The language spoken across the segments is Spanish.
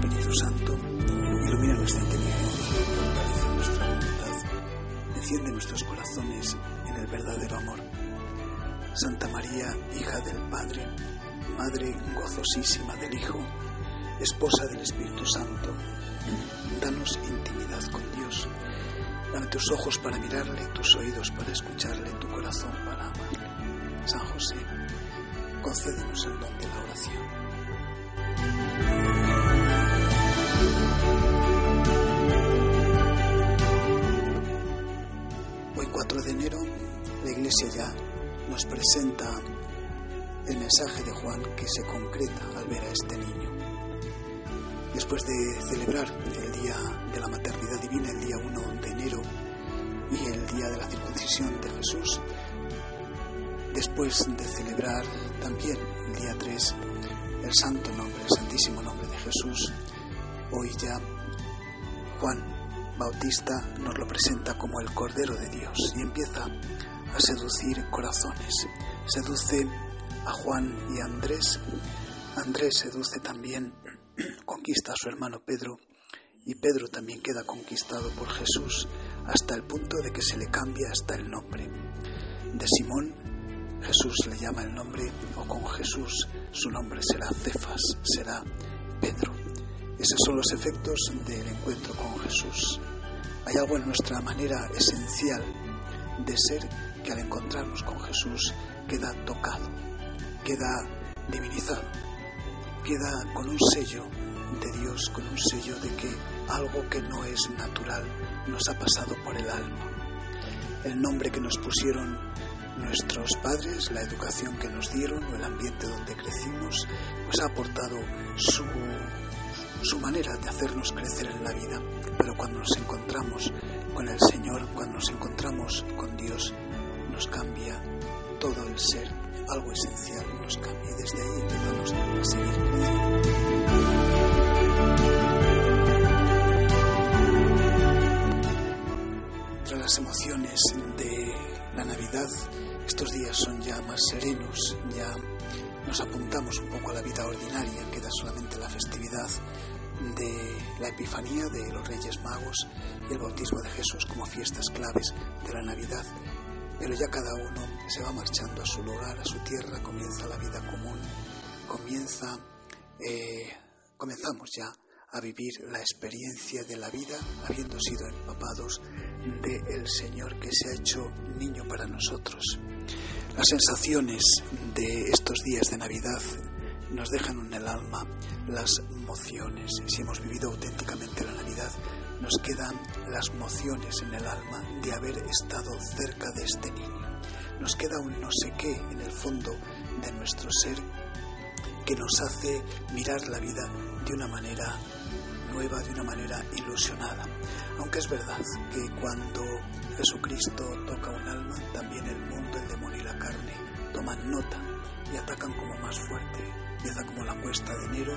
Espíritu Santo, ilumina nuestra inteligencia y nuestra voluntad. Enciende nuestros corazones en el verdadero amor. Santa María, hija del Padre, Madre gozosísima del Hijo, esposa del Espíritu Santo, danos intimidad con Dios. Dame tus ojos para mirarle, tus oídos para escucharle, tu corazón para amarle. San José, concédenos el don de la oración el mensaje de Juan que se concreta al ver a este niño. Después de celebrar el Día de la Maternidad Divina, el día 1 de enero, y el Día de la Circuncisión de Jesús, después de celebrar también el día 3 el santo nombre, el santísimo nombre de Jesús, hoy ya Juan Bautista nos lo presenta como el Cordero de Dios y empieza a seducir corazones. Seduce Juan y Andrés. Andrés seduce también, conquista a su hermano Pedro y Pedro también queda conquistado por Jesús hasta el punto de que se le cambia hasta el nombre. De Simón, Jesús le llama el nombre, o con Jesús su nombre será Cefas, será Pedro. Esos son los efectos del encuentro con Jesús. Hay algo en nuestra manera esencial de ser que al encontrarnos con Jesús queda tocado, queda divinizado, queda con un sello de Dios, con un sello de que algo que no es natural nos ha pasado por el alma. El nombre que nos pusieron nuestros padres, la educación que nos dieron el ambiente donde crecimos, pues ha aportado su, su manera de hacernos crecer en la vida. Pero cuando nos encontramos con el Señor, cuando nos encontramos con Dios, nos cambia todo el ser, algo esencial nos cambia y desde ahí empezamos a seguir creciendo. Tras las emociones de la Navidad, estos días son ya más serenos, ya nos apuntamos un poco a la vida ordinaria, queda solamente la festividad de la Epifanía de los Reyes Magos y el bautismo de Jesús como fiestas claves de la Navidad. Pero ya cada uno se va marchando a su lugar, a su tierra, comienza la vida común, comienza, eh, comenzamos ya a vivir la experiencia de la vida habiendo sido empapados del Señor que se ha hecho niño para nosotros. Las sensaciones de estos días de Navidad nos dejan en el alma las mociones. Si hemos vivido auténticamente la Navidad, nos quedan las mociones en el alma de haber estado cerca de este niño. Nos queda un no sé qué en el fondo de nuestro ser que nos hace mirar la vida de una manera nueva, de una manera ilusionada. Aunque es verdad que cuando Jesucristo toca un alma, también el mundo, el demonio y la carne toman nota y atacan como más fuerte. Empieza como la cuesta de enero,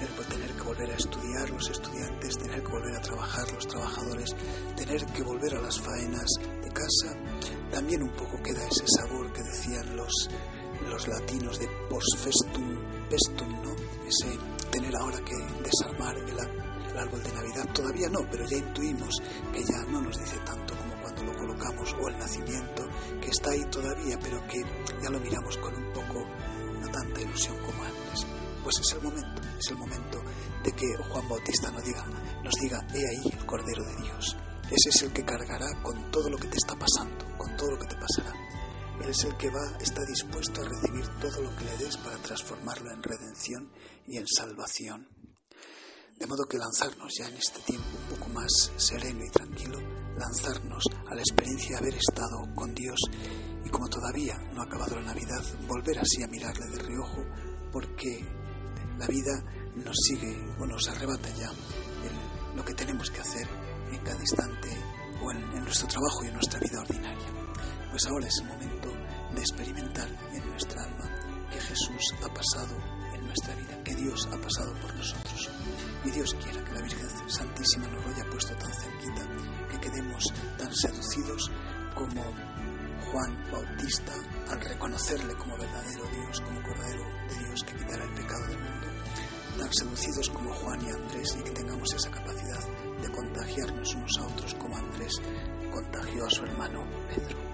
el tener que volver a estudiar, los estudiantes, tener que volver a trabajar, los trabajadores, tener que volver a las faenas de casa. También un poco queda ese sabor que decían los, los latinos de post festum, pestum, ¿no? Ese tener ahora que desarmar el, árbol de Navidad. Todavía no, pero ya intuimos que ya no nos dice tanto cuando lo colocamos, o el nacimiento, que está ahí todavía, pero que ya lo miramos con un poco, no tanta ilusión como antes. Pues es el momento, es el momento de que Juan Bautista nos diga, nos diga, he ahí el Cordero de Dios. Ese es el que cargará con todo lo que te está pasando, con todo lo que te pasará. Él es el que va, está dispuesto a recibir todo lo que le des para transformarlo en redención y en salvación. De modo que lanzarnos ya en este tiempo un poco más sereno y tranquilo, lanzarnos a la experiencia de haber estado con Dios y como todavía no ha acabado la Navidad, volver así a mirarle de reojo porque la vida nos sigue o nos arrebata ya lo que tenemos que hacer en cada instante o en, en nuestro trabajo y en nuestra vida ordinaria. Pues ahora es el momento de experimentar en nuestra alma que Jesús ha pasado en nuestra vida, que Dios ha pasado por nosotros. Y Dios quiera que la Virgen Santísima nos lo haya puesto tan cerquita, que quedemos tan seducidos como Juan Bautista al reconocerle como verdadero Dios, como Cordero de Dios que quitará el pecado del mundo, tan seducidos como Juan y Andrés y que tengamos esa capacidad de contagiarnos unos a otros como Andrés contagió a su hermano Pedro.